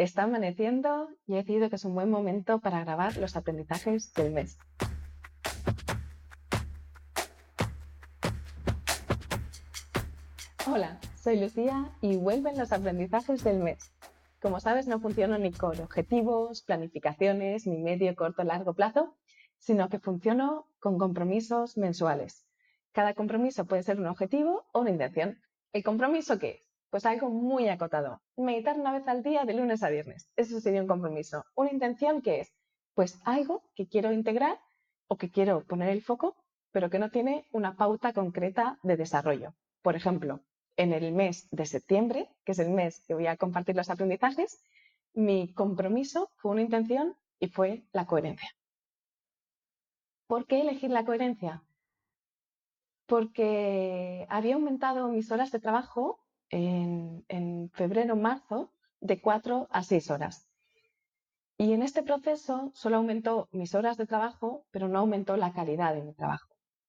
Está amaneciendo y he decidido que es un buen momento para grabar los aprendizajes del mes. Hola, soy Lucía y vuelven los aprendizajes del mes. Como sabes, no funciono ni con objetivos, planificaciones, ni medio, corto, largo plazo, sino que funciono con compromisos mensuales. Cada compromiso puede ser un objetivo o una intención. ¿El compromiso qué es? Pues algo muy acotado. Meditar una vez al día de lunes a viernes. Eso sería un compromiso. Una intención qué es? Pues algo que quiero integrar o que quiero poner el foco, pero que no tiene una pauta concreta de desarrollo. Por ejemplo, en el mes de septiembre, que es el mes que voy a compartir los aprendizajes, mi compromiso fue una intención y fue la coherencia. ¿Por qué elegir la coherencia? porque había aumentado mis horas de trabajo en, febrero-marzo de 4 a 6 horas. Y en este proceso solo aumentó mis horas de trabajo, pero no aumentó la calidad de mi trabajo.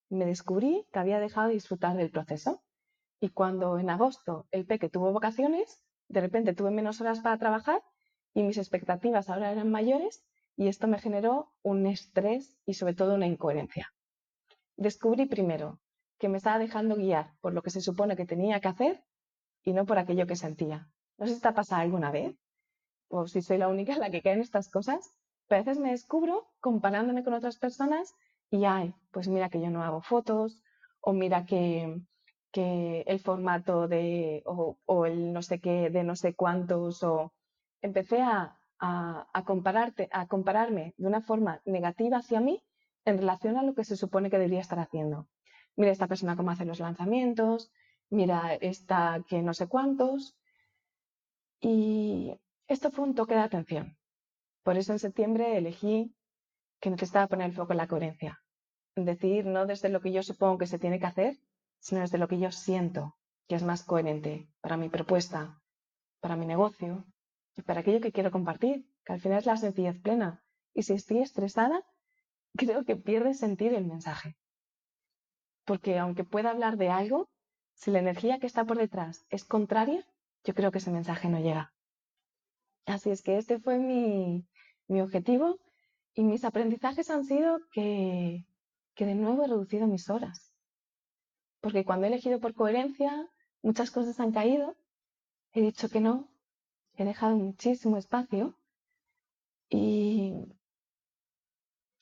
Me descubrí que había dejado de disfrutar del proceso. Y cuando en agosto el peque tuvo vacaciones, de repente tuve menos horas para trabajar y mis expectativas ahora eran mayores y esto me generó un estrés y sobre todo una incoherencia. Descubrí primero que me estaba dejando guiar por lo que se supone que tenía que hacer y no por aquello que sentía. No sé si te ha alguna vez, o si soy la única en la que caen estas cosas, a veces me descubro comparándome con otras personas y, ay, pues mira que yo no hago fotos, o mira que, el formato de, o, el no sé qué, de no sé cuántos, o empecé a, a, compararte, a compararme de una forma negativa hacia mí en relación a lo que se supone que debería estar haciendo mira esta persona cómo hace los lanzamientos, mira esta que no sé cuántos. Y esto fue un toque de atención. Por eso en septiembre elegí que necesitaba poner el foco en la coherencia. Decir no desde lo que yo supongo que se tiene que hacer, sino desde lo que yo siento que es más coherente para mi propuesta, para mi negocio y para aquello que quiero compartir, que al final es la sencillez plena. Y si estoy estresada, creo que pierde sentido el mensaje porque aunque pueda hablar de algo, si la energía que está por detrás es contraria, yo creo que ese mensaje no llega. Así es que este fue mi, objetivo y mis aprendizajes han sido que, que de nuevo he reducido mis horas. Porque cuando he elegido por coherencia, muchas cosas han caído, he dicho que no, he dejado muchísimo espacio y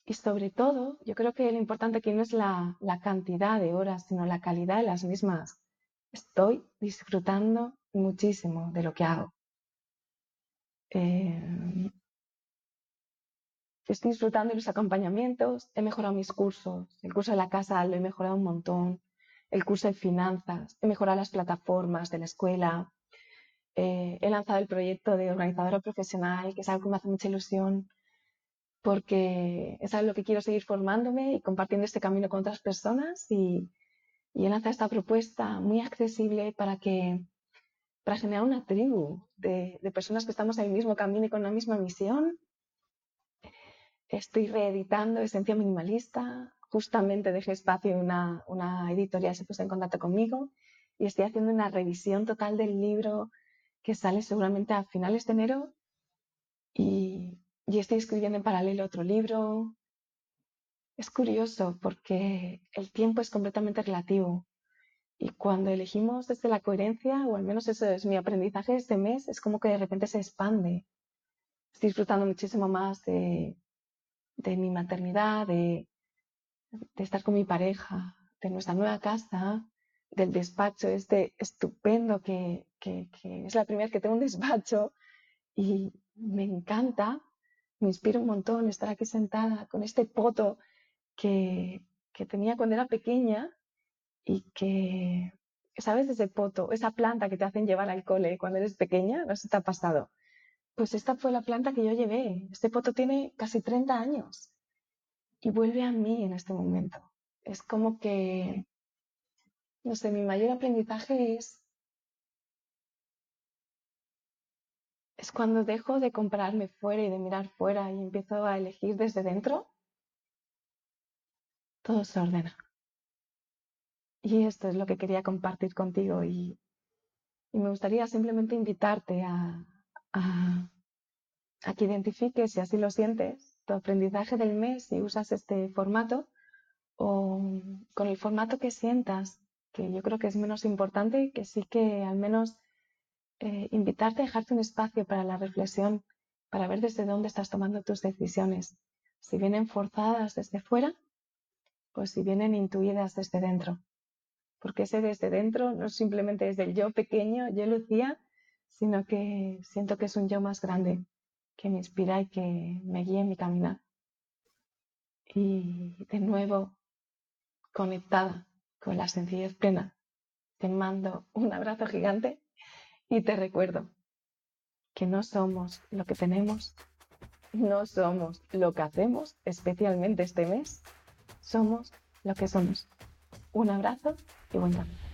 y sobre todo, yo creo que lo importante aquí no es la, cantidad de horas, sino la calidad de las mismas. Estoy disfrutando muchísimo de lo que hago. Eh, estoy disfrutando de los acompañamientos, he mejorado mis cursos, el curso de la casa lo he mejorado un montón, el curso de finanzas, he mejorado las plataformas de la escuela, eh, he lanzado el proyecto de organizadora profesional, que es algo que me hace mucha ilusión porque es algo que quiero seguir formándome y compartiendo este camino con otras personas y, y lanzado esta propuesta muy accesible para que para generar una tribu de, de, personas que estamos en el mismo camino y con la misma misión. Estoy reeditando Esencia Minimalista. Justamente dejé espacio en una, una editorial, se puso en contacto conmigo y estoy haciendo una revisión total del libro que sale seguramente a finales de enero y, y estoy escribiendo en paralelo otro libro. Es curioso porque el tiempo es completamente relativo y cuando elegimos desde la coherencia, o al menos eso es mi aprendizaje este mes, es como que de repente se expande. Estoy disfrutando muchísimo más de, mi maternidad, de, estar con mi pareja, de nuestra nueva casa, del despacho este estupendo que, que, que es la primera que tengo un despacho y me encanta me inspira un montón estar aquí sentada con este poto que, tenía cuando era pequeña y que, ¿sabes? Ese poto, esa planta que te hacen llevar al cole cuando eres pequeña, no sé si te ha pasado. Pues esta fue la planta que yo llevé. Este poto tiene casi 30 años y vuelve a mí en este momento. Es como que, no sé, mi mayor aprendizaje es es cuando dejo de comprarme fuera y de mirar fuera y empiezo a elegir desde dentro, todo se ordena. Y esto es lo que quería compartir contigo y, me gustaría simplemente invitarte a, a que identifiques, si así lo sientes, tu aprendizaje del mes si usas este formato o con el formato que sientas, que yo creo que es menos importante, que sí que al menos eh, invitarte a dejarte un espacio para la reflexión, para ver desde dónde estás tomando tus decisiones, si vienen forzadas desde fuera o si vienen intuidas desde dentro. Porque ese desde dentro no simplemente es del yo pequeño, yo Lucía, sino que siento que es un yo más grande, que me inspira y que me guía en mi caminar. Y de nuevo, conectada con la sencillez plena, te mando un abrazo gigante y te recuerdo que no somos lo que tenemos, no somos lo que hacemos, especialmente este mes, somos lo que somos. Un abrazo y buen camino.